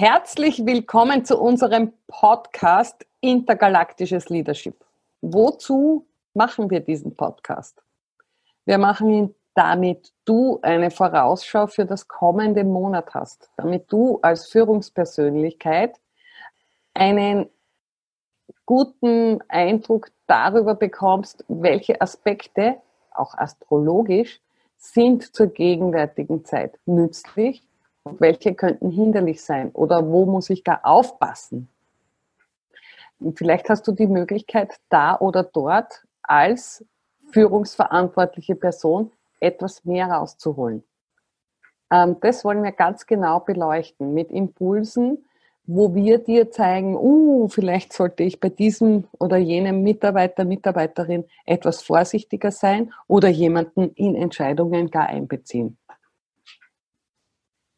Herzlich willkommen zu unserem Podcast Intergalaktisches Leadership. Wozu machen wir diesen Podcast? Wir machen ihn, damit du eine Vorausschau für das kommende Monat hast, damit du als Führungspersönlichkeit einen guten Eindruck darüber bekommst, welche Aspekte, auch astrologisch, sind zur gegenwärtigen Zeit nützlich welche könnten hinderlich sein oder wo muss ich gar aufpassen. Vielleicht hast du die Möglichkeit, da oder dort als führungsverantwortliche Person etwas mehr rauszuholen. Ähm, das wollen wir ganz genau beleuchten mit Impulsen, wo wir dir zeigen, uh, vielleicht sollte ich bei diesem oder jenem Mitarbeiter, Mitarbeiterin etwas vorsichtiger sein oder jemanden in Entscheidungen gar einbeziehen.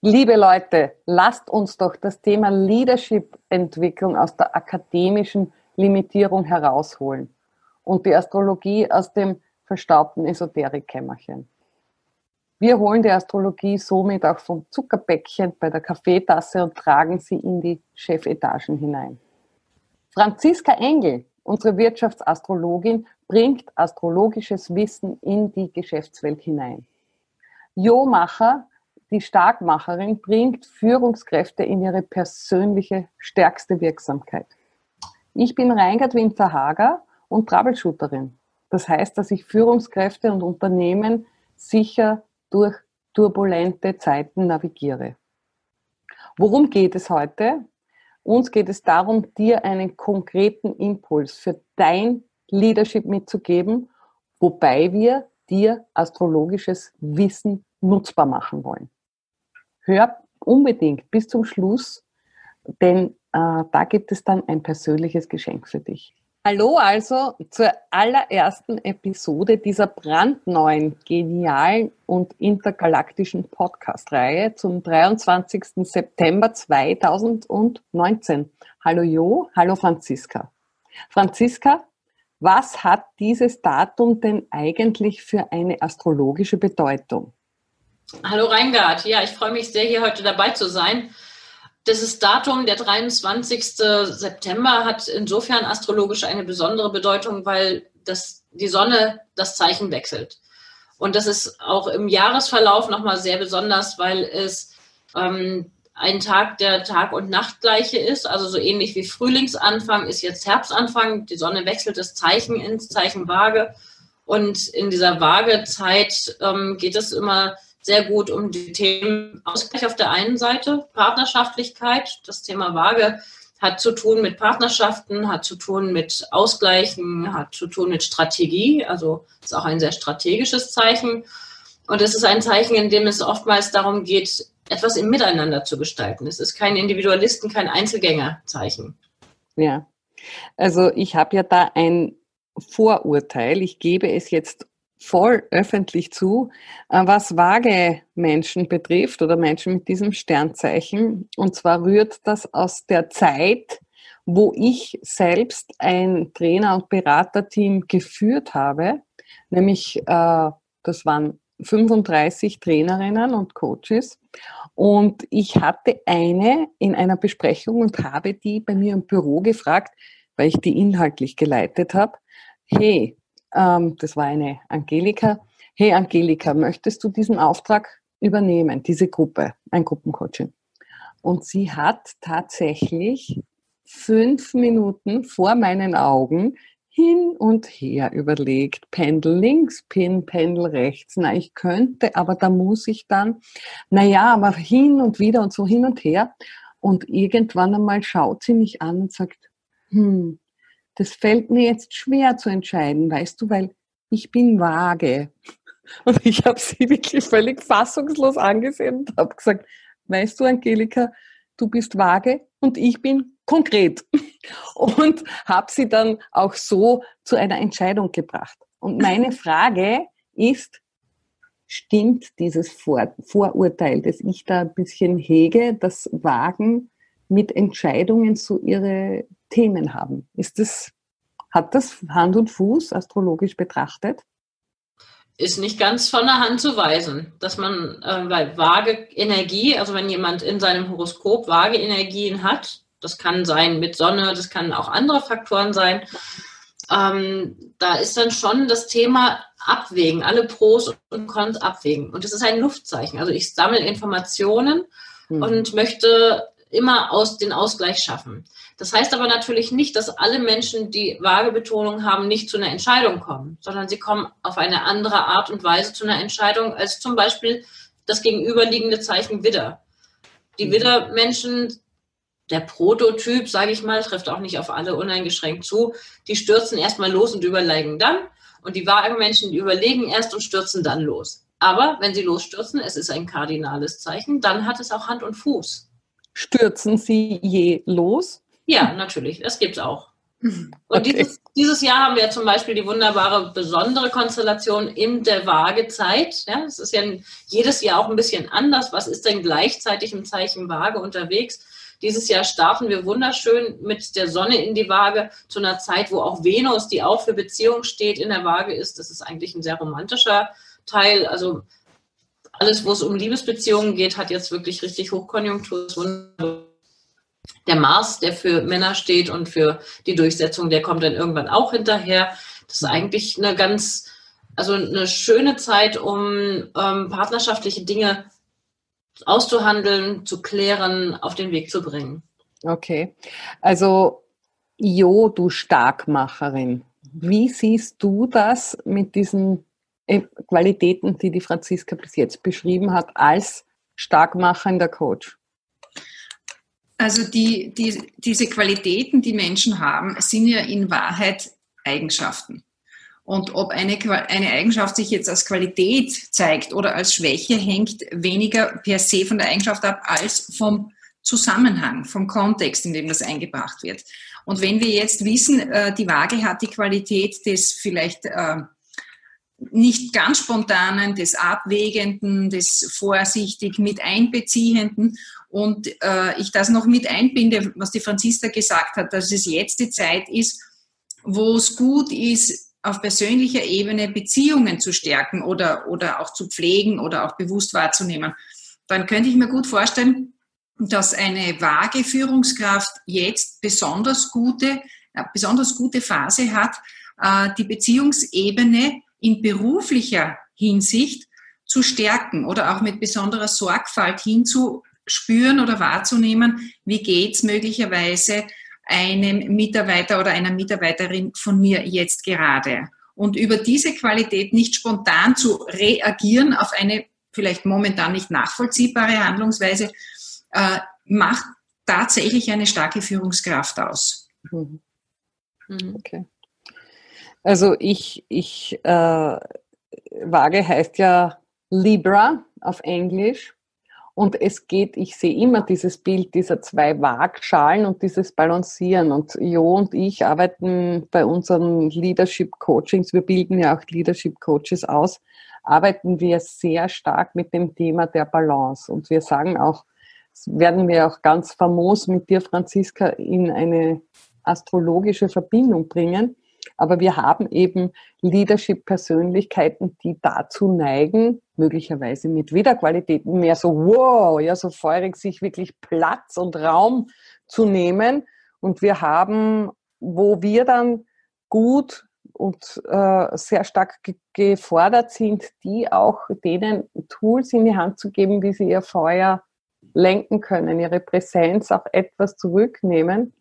Liebe Leute, lasst uns doch das Thema Leadership-Entwicklung aus der akademischen Limitierung herausholen und die Astrologie aus dem verstaubten Esoterikkämmerchen. Wir holen die Astrologie somit auch vom Zuckerbäckchen bei der Kaffeetasse und tragen sie in die Chefetagen hinein. Franziska Engel, unsere Wirtschaftsastrologin, bringt astrologisches Wissen in die Geschäftswelt hinein. Jo Macher, die Starkmacherin, bringt Führungskräfte in ihre persönliche stärkste Wirksamkeit. Ich bin Reingard Winterhager und Troubleshooterin. Das heißt, dass ich Führungskräfte und Unternehmen sicher durch turbulente Zeiten navigiere. Worum geht es heute? Uns geht es darum, dir einen konkreten Impuls für dein Leadership mitzugeben, wobei wir dir astrologisches Wissen nutzbar machen wollen. Hör unbedingt bis zum Schluss, denn äh, da gibt es dann ein persönliches Geschenk für dich. Hallo also zur allerersten Episode dieser brandneuen, genialen und intergalaktischen Podcast-Reihe zum 23. September 2019. Hallo Jo, hallo Franziska. Franziska, was hat dieses Datum denn eigentlich für eine astrologische Bedeutung? Hallo Reingard, ja, ich freue mich sehr, hier heute dabei zu sein. Dieses Datum, der 23. September, hat insofern astrologisch eine besondere Bedeutung, weil das, die Sonne das Zeichen wechselt. Und das ist auch im Jahresverlauf nochmal sehr besonders, weil es ähm, ein Tag der Tag- und Nachtgleiche ist. Also so ähnlich wie Frühlingsanfang ist jetzt Herbstanfang. Die Sonne wechselt das Zeichen ins Zeichen Waage. Und in dieser Waagezeit ähm, geht es immer sehr gut um die Themen Ausgleich auf der einen Seite, Partnerschaftlichkeit. Das Thema Waage hat zu tun mit Partnerschaften, hat zu tun mit Ausgleichen, hat zu tun mit Strategie. Also ist auch ein sehr strategisches Zeichen. Und es ist ein Zeichen, in dem es oftmals darum geht, etwas im Miteinander zu gestalten. Es ist kein Individualisten, kein Einzelgängerzeichen. Ja, also ich habe ja da ein Vorurteil. Ich gebe es jetzt voll öffentlich zu, äh, was vage Menschen betrifft oder Menschen mit diesem Sternzeichen. Und zwar rührt das aus der Zeit, wo ich selbst ein Trainer- und Beraterteam geführt habe, nämlich äh, das waren 35 Trainerinnen und Coaches. Und ich hatte eine in einer Besprechung und habe die bei mir im Büro gefragt, weil ich die inhaltlich geleitet habe. Hey, ähm, das war eine Angelika. Hey Angelika, möchtest du diesen Auftrag übernehmen, diese Gruppe, ein Gruppencoaching? Und sie hat tatsächlich fünf Minuten vor meinen Augen hin und her überlegt, Pendel links, Pin, Pendel rechts. Na, ich könnte, aber da muss ich dann, na ja, aber hin und wieder und so hin und her. Und irgendwann einmal schaut sie mich an und sagt, hm, das fällt mir jetzt schwer zu entscheiden, weißt du, weil ich bin vage. Und ich habe sie wirklich völlig fassungslos angesehen und habe gesagt, weißt du, Angelika, du bist vage und ich bin konkret. Und habe sie dann auch so zu einer Entscheidung gebracht. Und meine Frage ist, stimmt dieses Vor Vorurteil, das ich da ein bisschen hege, dass Wagen mit Entscheidungen so ihre Themen haben. Ist das, hat das Hand und Fuß astrologisch betrachtet? ist nicht ganz von der Hand zu weisen, dass man äh, bei vage Energie, also wenn jemand in seinem Horoskop vage Energien hat, das kann sein mit Sonne, das kann auch andere Faktoren sein, ähm, da ist dann schon das Thema Abwägen, alle Pros und Cons abwägen. Und das ist ein Luftzeichen. Also ich sammle Informationen mhm. und möchte immer aus den Ausgleich schaffen. Das heißt aber natürlich nicht, dass alle Menschen, die vage Betonung haben, nicht zu einer Entscheidung kommen, sondern sie kommen auf eine andere Art und Weise zu einer Entscheidung als zum Beispiel das gegenüberliegende Zeichen Widder. Die mhm. Widder-Menschen, der Prototyp, sage ich mal, trifft auch nicht auf alle uneingeschränkt zu, die stürzen erstmal los und überlegen dann. Und die vagen Menschen, die überlegen erst und stürzen dann los. Aber wenn sie losstürzen, es ist ein kardinales Zeichen, dann hat es auch Hand und Fuß. Stürzen Sie je los? Ja, natürlich. Das gibt es auch. Und okay. dieses, dieses, Jahr haben wir zum Beispiel die wunderbare, besondere Konstellation in der Waagezeit. Ja, es ist ja jedes Jahr auch ein bisschen anders. Was ist denn gleichzeitig im Zeichen Waage unterwegs? Dieses Jahr starten wir wunderschön mit der Sonne in die Waage zu einer Zeit, wo auch Venus, die auch für Beziehung steht, in der Waage ist. Das ist eigentlich ein sehr romantischer Teil. Also alles, wo es um Liebesbeziehungen geht, hat jetzt wirklich richtig Hochkonjunktur. Der Mars, der für Männer steht und für die Durchsetzung, der kommt dann irgendwann auch hinterher. Das ist eigentlich eine ganz, also eine schöne Zeit, um ähm, partnerschaftliche Dinge auszuhandeln, zu klären, auf den Weg zu bringen. Okay. Also, Jo, du Starkmacherin, wie siehst du das mit diesen Qualitäten, die die Franziska bis jetzt beschrieben hat, als starkmachender Coach? Also die, die, diese Qualitäten, die Menschen haben, sind ja in Wahrheit Eigenschaften. Und ob eine, eine Eigenschaft sich jetzt als Qualität zeigt oder als Schwäche, hängt weniger per se von der Eigenschaft ab, als vom Zusammenhang, vom Kontext, in dem das eingebracht wird. Und wenn wir jetzt wissen, äh, die Waage hat die Qualität des vielleicht äh, nicht ganz spontanen, des Abwägenden, des vorsichtig mit einbeziehenden. Und äh, ich das noch mit einbinde, was die Franziska gesagt hat, dass es jetzt die Zeit ist, wo es gut ist, auf persönlicher Ebene Beziehungen zu stärken oder, oder auch zu pflegen oder auch bewusst wahrzunehmen, dann könnte ich mir gut vorstellen, dass eine vage Führungskraft jetzt besonders gute, äh, besonders gute Phase hat, äh, die Beziehungsebene in beruflicher Hinsicht zu stärken oder auch mit besonderer Sorgfalt hinzuspüren oder wahrzunehmen, wie geht's möglicherweise einem Mitarbeiter oder einer Mitarbeiterin von mir jetzt gerade. Und über diese Qualität nicht spontan zu reagieren auf eine vielleicht momentan nicht nachvollziehbare Handlungsweise, äh, macht tatsächlich eine starke Führungskraft aus. Mhm. mhm. Okay. Also ich, ich äh, Waage heißt ja Libra auf Englisch. Und es geht, ich sehe immer dieses Bild dieser zwei Waagschalen und dieses Balancieren. Und Jo und ich arbeiten bei unseren Leadership Coachings, wir bilden ja auch Leadership Coaches aus, arbeiten wir sehr stark mit dem Thema der Balance. Und wir sagen auch, werden wir auch ganz famos mit dir, Franziska, in eine astrologische Verbindung bringen. Aber wir haben eben Leadership-Persönlichkeiten, die dazu neigen, möglicherweise mit Wiederqualitäten mehr so wow, ja, so feurig sich wirklich Platz und Raum zu nehmen. Und wir haben, wo wir dann gut und äh, sehr stark ge gefordert sind, die auch denen Tools in die Hand zu geben, wie sie ihr Feuer lenken können, ihre Präsenz auch etwas zurücknehmen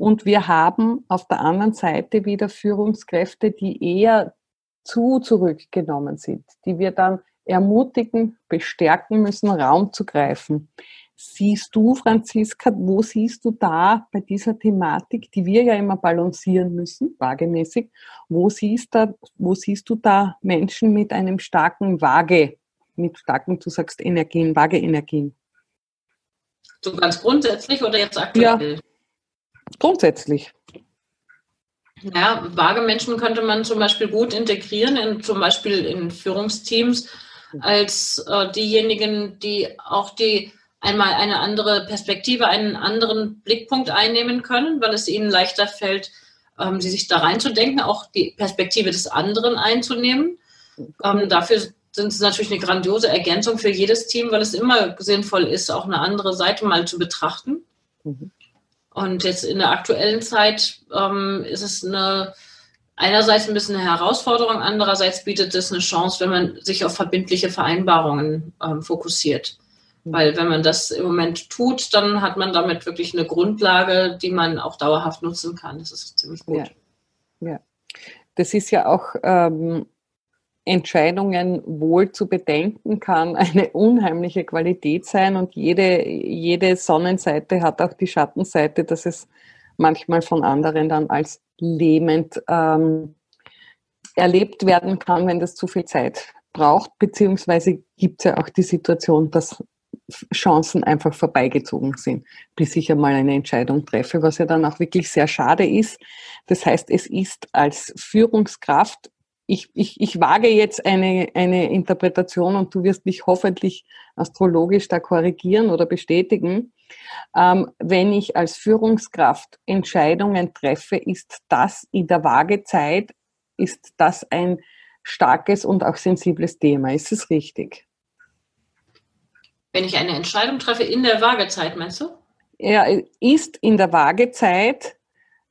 und wir haben auf der anderen Seite wieder Führungskräfte, die eher zu zurückgenommen sind, die wir dann ermutigen, bestärken müssen, Raum zu greifen. Siehst du, Franziska, wo siehst du da bei dieser Thematik, die wir ja immer balancieren müssen, waagemäßig, wo siehst, da, wo siehst du da Menschen mit einem starken Waage, mit starken, du sagst Energien, Waageenergien? So ganz grundsätzlich oder jetzt aktuell? Ja, Grundsätzlich. Ja, vage Menschen könnte man zum Beispiel gut integrieren, in, zum Beispiel in Führungsteams, als äh, diejenigen, die auch die einmal eine andere Perspektive, einen anderen Blickpunkt einnehmen können, weil es ihnen leichter fällt, ähm, sie sich da reinzudenken, auch die Perspektive des anderen einzunehmen. Ähm, dafür sind sie natürlich eine grandiose Ergänzung für jedes Team, weil es immer sinnvoll ist, auch eine andere Seite mal zu betrachten. Mhm. Und jetzt in der aktuellen Zeit ähm, ist es eine einerseits ein bisschen eine Herausforderung, andererseits bietet es eine Chance, wenn man sich auf verbindliche Vereinbarungen ähm, fokussiert. Mhm. Weil wenn man das im Moment tut, dann hat man damit wirklich eine Grundlage, die man auch dauerhaft nutzen kann. Das ist ziemlich gut. Ja, ja. das ist ja auch ähm, Entscheidungen wohl zu bedenken kann eine unheimliche Qualität sein und jede, jede Sonnenseite hat auch die Schattenseite, dass es manchmal von anderen dann als lähmend ähm, erlebt werden kann, wenn das zu viel Zeit braucht, beziehungsweise gibt es ja auch die Situation, dass Chancen einfach vorbeigezogen sind, bis ich einmal eine Entscheidung treffe, was ja dann auch wirklich sehr schade ist. Das heißt, es ist als Führungskraft, ich, ich, ich wage jetzt eine, eine Interpretation und du wirst mich hoffentlich astrologisch da korrigieren oder bestätigen. Ähm, wenn ich als Führungskraft Entscheidungen treffe, ist das in der Waagezeit, ist das ein starkes und auch sensibles Thema. Ist es richtig? Wenn ich eine Entscheidung treffe in der Waagezeit, meinst du? Ja, ist in der Waagezeit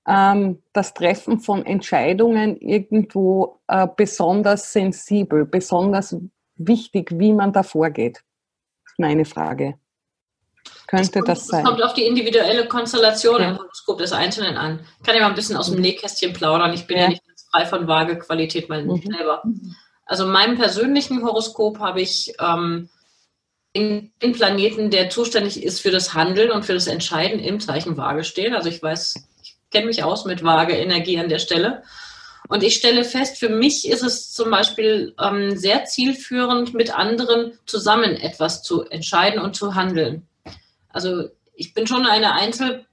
ähm, das Treffen von Entscheidungen irgendwo äh, besonders sensibel, besonders wichtig, wie man da vorgeht? Meine Frage. Könnte das, das sein? Es kommt auf die individuelle Konstellation ja. im Horoskop des Einzelnen an. Ich kann ja mal ein bisschen aus dem mhm. Nähkästchen plaudern. Ich bin ja, ja nicht frei von Waagequalität mein mhm. selber. Also in meinem persönlichen Horoskop habe ich ähm, den Planeten, der zuständig ist für das Handeln und für das Entscheiden im Zeichen Waage stehen. Also ich weiß, kenne mich aus mit Waage-Energie an der Stelle. Und ich stelle fest, für mich ist es zum Beispiel ähm, sehr zielführend, mit anderen zusammen etwas zu entscheiden und zu handeln. Also ich bin schon eine Einzel,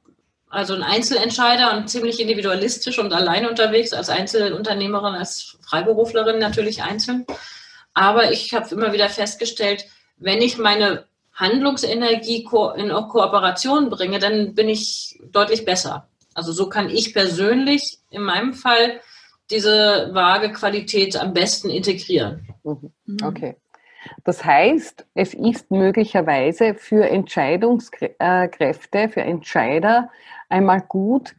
also ein Einzelentscheider und ziemlich individualistisch und allein unterwegs als Einzelunternehmerin, als Freiberuflerin natürlich einzeln. Aber ich habe immer wieder festgestellt, wenn ich meine Handlungsenergie in Kooperation bringe, dann bin ich deutlich besser. Also so kann ich persönlich in meinem Fall diese vage Qualität am besten integrieren. Mhm. Okay. Das heißt, es ist möglicherweise für Entscheidungskräfte, für Entscheider einmal gut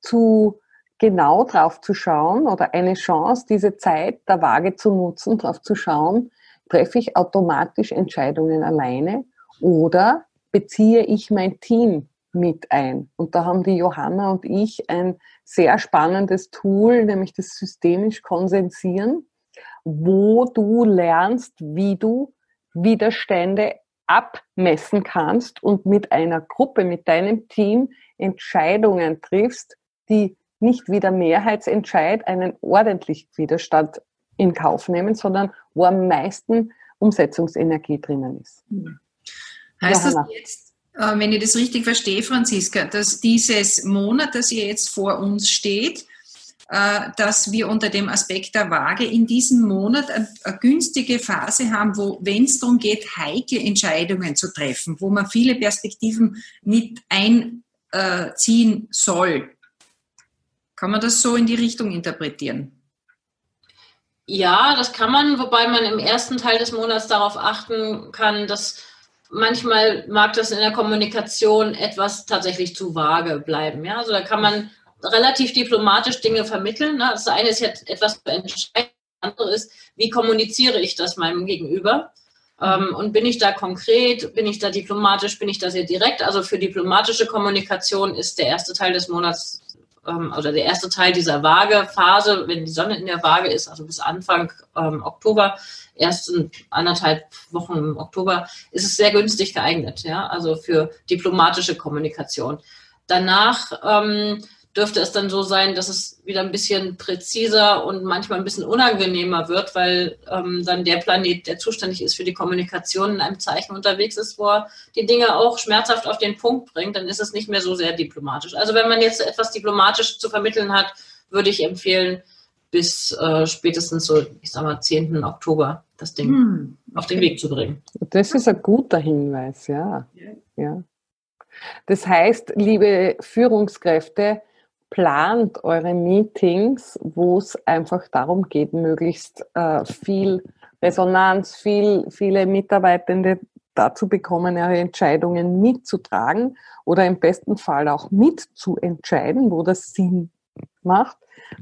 zu genau drauf zu schauen oder eine Chance, diese Zeit der Waage zu nutzen, drauf zu schauen, treffe ich automatisch Entscheidungen alleine oder beziehe ich mein Team mit ein. Und da haben die Johanna und ich ein sehr spannendes Tool, nämlich das systemisch Konsensieren, wo du lernst, wie du Widerstände abmessen kannst und mit einer Gruppe, mit deinem Team Entscheidungen triffst, die nicht wie der Mehrheitsentscheid einen ordentlichen Widerstand in Kauf nehmen, sondern wo am meisten Umsetzungsenergie drinnen ist. Hm. Heißt Johanna. das jetzt, wenn ich das richtig verstehe, Franziska, dass dieses Monat, das hier jetzt vor uns steht, äh, dass wir unter dem Aspekt der Waage in diesem Monat eine, günstige Phase haben, wo, wenn es darum geht, heikle Entscheidungen zu treffen, wo man viele Perspektiven mit einziehen soll. Kann man das so in die Richtung interpretieren? Ja, das kann man, wobei man im ersten Teil des Monats darauf achten kann, dass manchmal mag das in der Kommunikation etwas tatsächlich zu vage bleiben. Ja, also da kann man relativ diplomatisch Dinge vermitteln. Ne? Das eine ist jetzt etwas zu entscheiden, das andere ist, wie kommuniziere ich das meinem Gegenüber? Ähm, und bin ich da konkret, bin ich da diplomatisch, bin ich da sehr direkt? Also für diplomatische Kommunikation ist der erste Teil des Monats ähm, oder der erste Teil dieser Waagephase, wenn die Sonne in der Waage ist, also bis Anfang ähm, Oktober, ersten anderthalb Wochen im Oktober, ist es sehr günstig geeignet, ja, also für diplomatische Kommunikation. Danach ähm, dürfte es dann so sein, dass es wieder ein bisschen präziser und manchmal ein bisschen unangenehmer wird, weil ähm, dann der Planet, der zuständig ist für die Kommunikation, in einem Zeichen unterwegs ist, wo er die Dinge auch schmerzhaft auf den Punkt bringt, dann ist es nicht mehr so sehr diplomatisch. Also wenn man jetzt etwas diplomatisch zu vermitteln hat, würde ich empfehlen, bis äh, spätestens so, ich sag mal, 10. Oktober das Ding hm, okay. auf den Weg zu bringen. Das ist ein guter Hinweis, ja. ja. Das heißt, liebe Führungskräfte, plant eure Meetings, wo es einfach darum geht, möglichst äh, viel Resonanz, viel, viele Mitarbeitende dazu bekommen, ihre Entscheidungen mitzutragen oder im besten Fall auch mitzuentscheiden, wo das Sinn macht,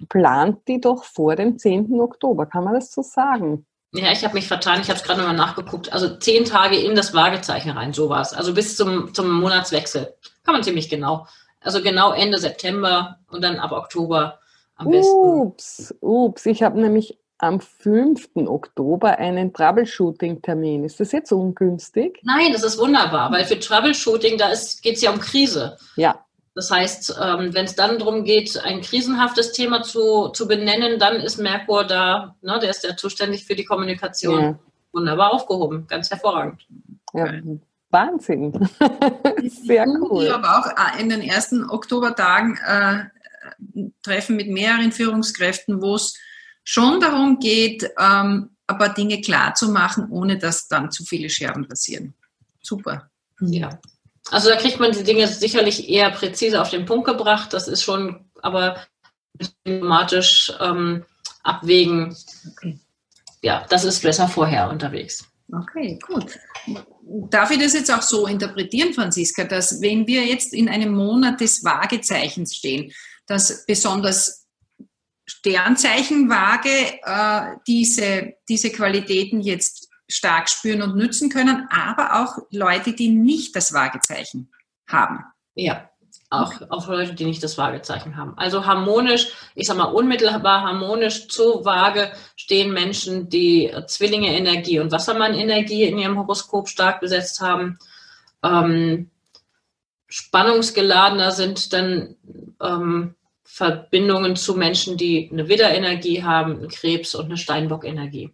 plant die doch vor dem 10. Oktober. Kann man das so sagen? Ja, ich habe mich vertan, ich habe es gerade nochmal nachgeguckt. Also zehn Tage in das Waagezeichen rein, sowas. Also bis zum, zum Monatswechsel. Kann man ziemlich genau. Also genau Ende September und dann ab Oktober am besten. Ups, ups. Ich habe nämlich am 5. Oktober einen Troubleshooting-Termin. Ist das jetzt ungünstig? Nein, das ist wunderbar, weil für Troubleshooting, da geht es ja um Krise. Ja. Das heißt, ähm, wenn es dann darum geht, ein krisenhaftes Thema zu, zu benennen, dann ist Merkur da, ne, der ist ja zuständig für die Kommunikation. Ja. Wunderbar aufgehoben, ganz hervorragend. Ja, Wahnsinn. Sehr cool. Ich habe auch äh, in den ersten Oktobertagen äh, Treffen mit mehreren Führungskräften, wo es schon darum geht, ähm, ein paar Dinge klar zu machen, ohne dass dann zu viele Scherben passieren. Super. Ja. Also da kriegt man die Dinge sicherlich eher präzise auf den Punkt gebracht. Das ist schon, aber systematisch ähm, abwägen. Okay. Ja, das ist besser vorher unterwegs. Okay, gut. Darf ich das jetzt auch so interpretieren, Franziska, dass wenn wir jetzt in einem Monat des Waagezeichens stehen, dass besonders Sternzeichenwaage äh, diese, diese Qualitäten jetzt stark spüren und nützen können, aber auch Leute, die nicht das Waagezeichen haben. Ja, auch, auch Leute, die nicht das Waagezeichen haben. Also harmonisch, ich sag mal unmittelbar harmonisch zur Waage stehen Menschen, die Zwillinge Energie und Wassermann Energie in ihrem Horoskop stark besetzt haben. Ähm, spannungsgeladener sind dann ähm, Verbindungen zu Menschen, die eine Widderenergie haben, einen Krebs und eine Steinbock-Energie.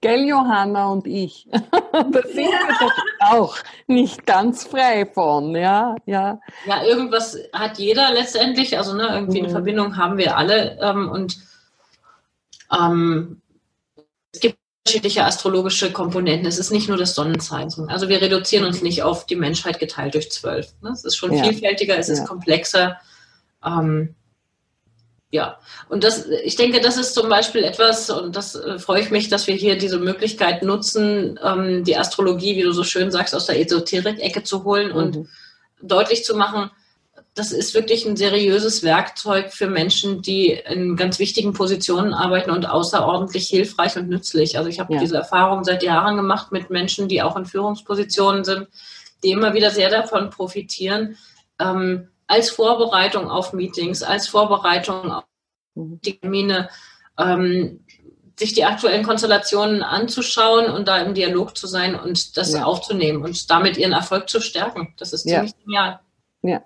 Gell, Johanna und ich. da sind wir doch auch nicht ganz frei von, ja, ja. Ja, irgendwas hat jeder letztendlich, also ne, irgendwie eine mhm. Verbindung haben wir alle ähm, und ähm, es gibt unterschiedliche astrologische Komponenten. Es ist nicht nur das Sonnenzeichen. Also wir reduzieren uns nicht auf die Menschheit geteilt durch zwölf. Ne? Es ist schon ja. vielfältiger, es ist ja. komplexer. Ähm, ja, und das, ich denke, das ist zum Beispiel etwas, und das äh, freue ich mich, dass wir hier diese Möglichkeit nutzen, ähm, die Astrologie, wie du so schön sagst, aus der Esoterik-Ecke zu holen mhm. und deutlich zu machen, das ist wirklich ein seriöses Werkzeug für Menschen, die in ganz wichtigen Positionen arbeiten und außerordentlich hilfreich und nützlich. Also ich habe ja. diese Erfahrung seit Jahren gemacht mit Menschen, die auch in Führungspositionen sind, die immer wieder sehr davon profitieren. Ähm, als Vorbereitung auf Meetings, als Vorbereitung auf die Termine, ähm, sich die aktuellen Konstellationen anzuschauen und da im Dialog zu sein und das ja. aufzunehmen und damit ihren Erfolg zu stärken. Das ist ziemlich ja. genial. Ja.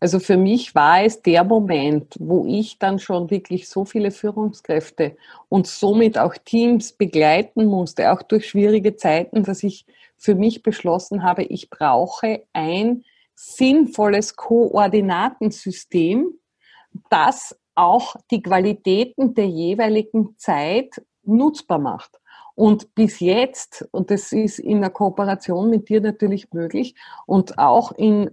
Also für mich war es der Moment, wo ich dann schon wirklich so viele Führungskräfte und somit auch Teams begleiten musste, auch durch schwierige Zeiten, dass ich für mich beschlossen habe, ich brauche ein sinnvolles Koordinatensystem, das auch die Qualitäten der jeweiligen Zeit nutzbar macht. Und bis jetzt, und das ist in der Kooperation mit dir natürlich möglich und auch in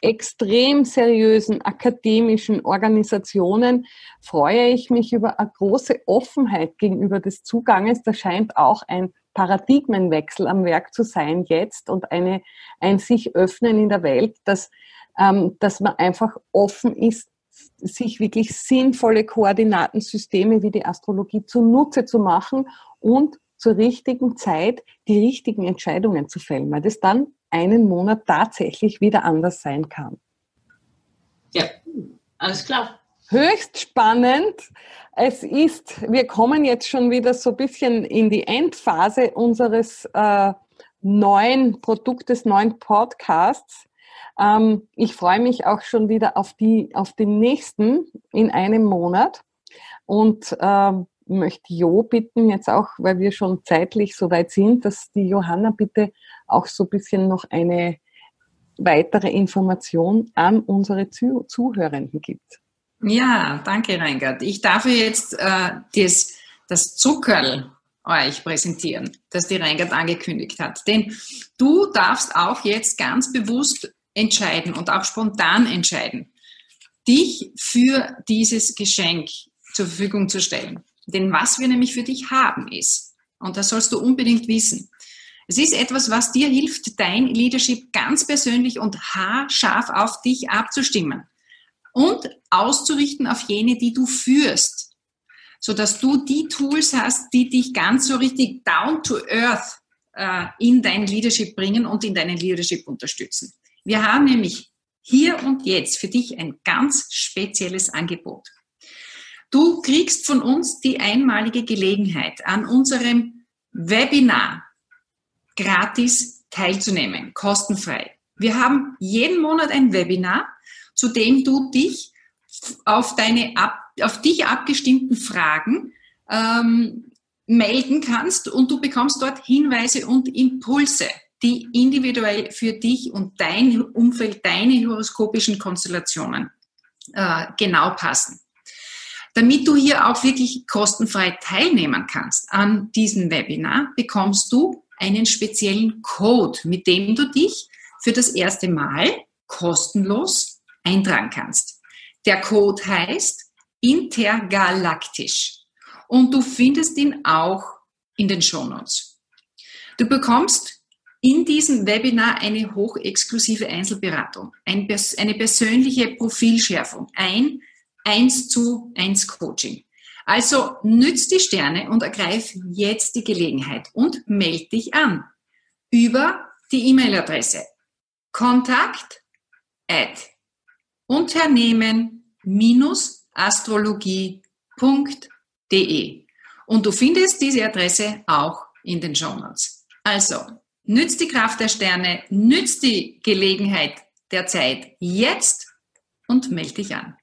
extrem seriösen akademischen Organisationen, freue ich mich über eine große Offenheit gegenüber des Zuganges. Da scheint auch ein Paradigmenwechsel am Werk zu sein jetzt und eine, ein sich öffnen in der Welt, dass, ähm, dass man einfach offen ist, sich wirklich sinnvolle Koordinatensysteme wie die Astrologie zunutze zu machen und zur richtigen Zeit die richtigen Entscheidungen zu fällen, weil das dann einen Monat tatsächlich wieder anders sein kann. Ja, alles klar. Höchst spannend. Es ist, wir kommen jetzt schon wieder so ein bisschen in die Endphase unseres äh, neuen Produktes, neuen Podcasts. Ähm, ich freue mich auch schon wieder auf, die, auf den nächsten in einem Monat und ähm, möchte Jo bitten, jetzt auch, weil wir schon zeitlich so weit sind, dass die Johanna bitte auch so ein bisschen noch eine weitere Information an unsere Zuhörenden gibt. Ja, danke, Reingard. Ich darf jetzt äh, das, das Zuckerl euch präsentieren, das die Reingard angekündigt hat. Denn du darfst auch jetzt ganz bewusst entscheiden und auch spontan entscheiden. dich für dieses Geschenk zur Verfügung zu stellen. Denn was wir nämlich für dich haben ist, und das sollst du unbedingt wissen, es ist etwas, was dir hilft, dein Leadership ganz persönlich und haarscharf auf dich abzustimmen und auszurichten auf jene, die du führst, sodass du die Tools hast, die dich ganz so richtig down to earth äh, in dein Leadership bringen und in deinen Leadership unterstützen. Wir haben nämlich hier und jetzt für dich ein ganz spezielles Angebot. Du kriegst von uns die einmalige Gelegenheit, an unserem Webinar gratis teilzunehmen, kostenfrei. Wir haben jeden Monat ein Webinar, zu dem du dich auf deine ab, auf dich abgestimmten Fragen ähm, melden kannst und du bekommst dort Hinweise und Impulse, die individuell für dich und dein Umfeld, deine horoskopischen Konstellationen äh, genau passen. Damit du hier auch wirklich kostenfrei teilnehmen kannst an diesem Webinar, bekommst du einen speziellen Code, mit dem du dich für das erste Mal kostenlos eintragen kannst. Der Code heißt intergalaktisch und du findest ihn auch in den Shownotes. Du bekommst in diesem Webinar eine hochexklusive Einzelberatung, eine persönliche Profilschärfung, ein 1 zu 1 Coaching. Also nütz die Sterne und ergreif jetzt die Gelegenheit und melde dich an über die E-Mail-Adresse kontakt unternehmen-astrologie.de und du findest diese Adresse auch in den Show Notes. Also, nütz die Kraft der Sterne, nütz die Gelegenheit der Zeit jetzt und melde dich an.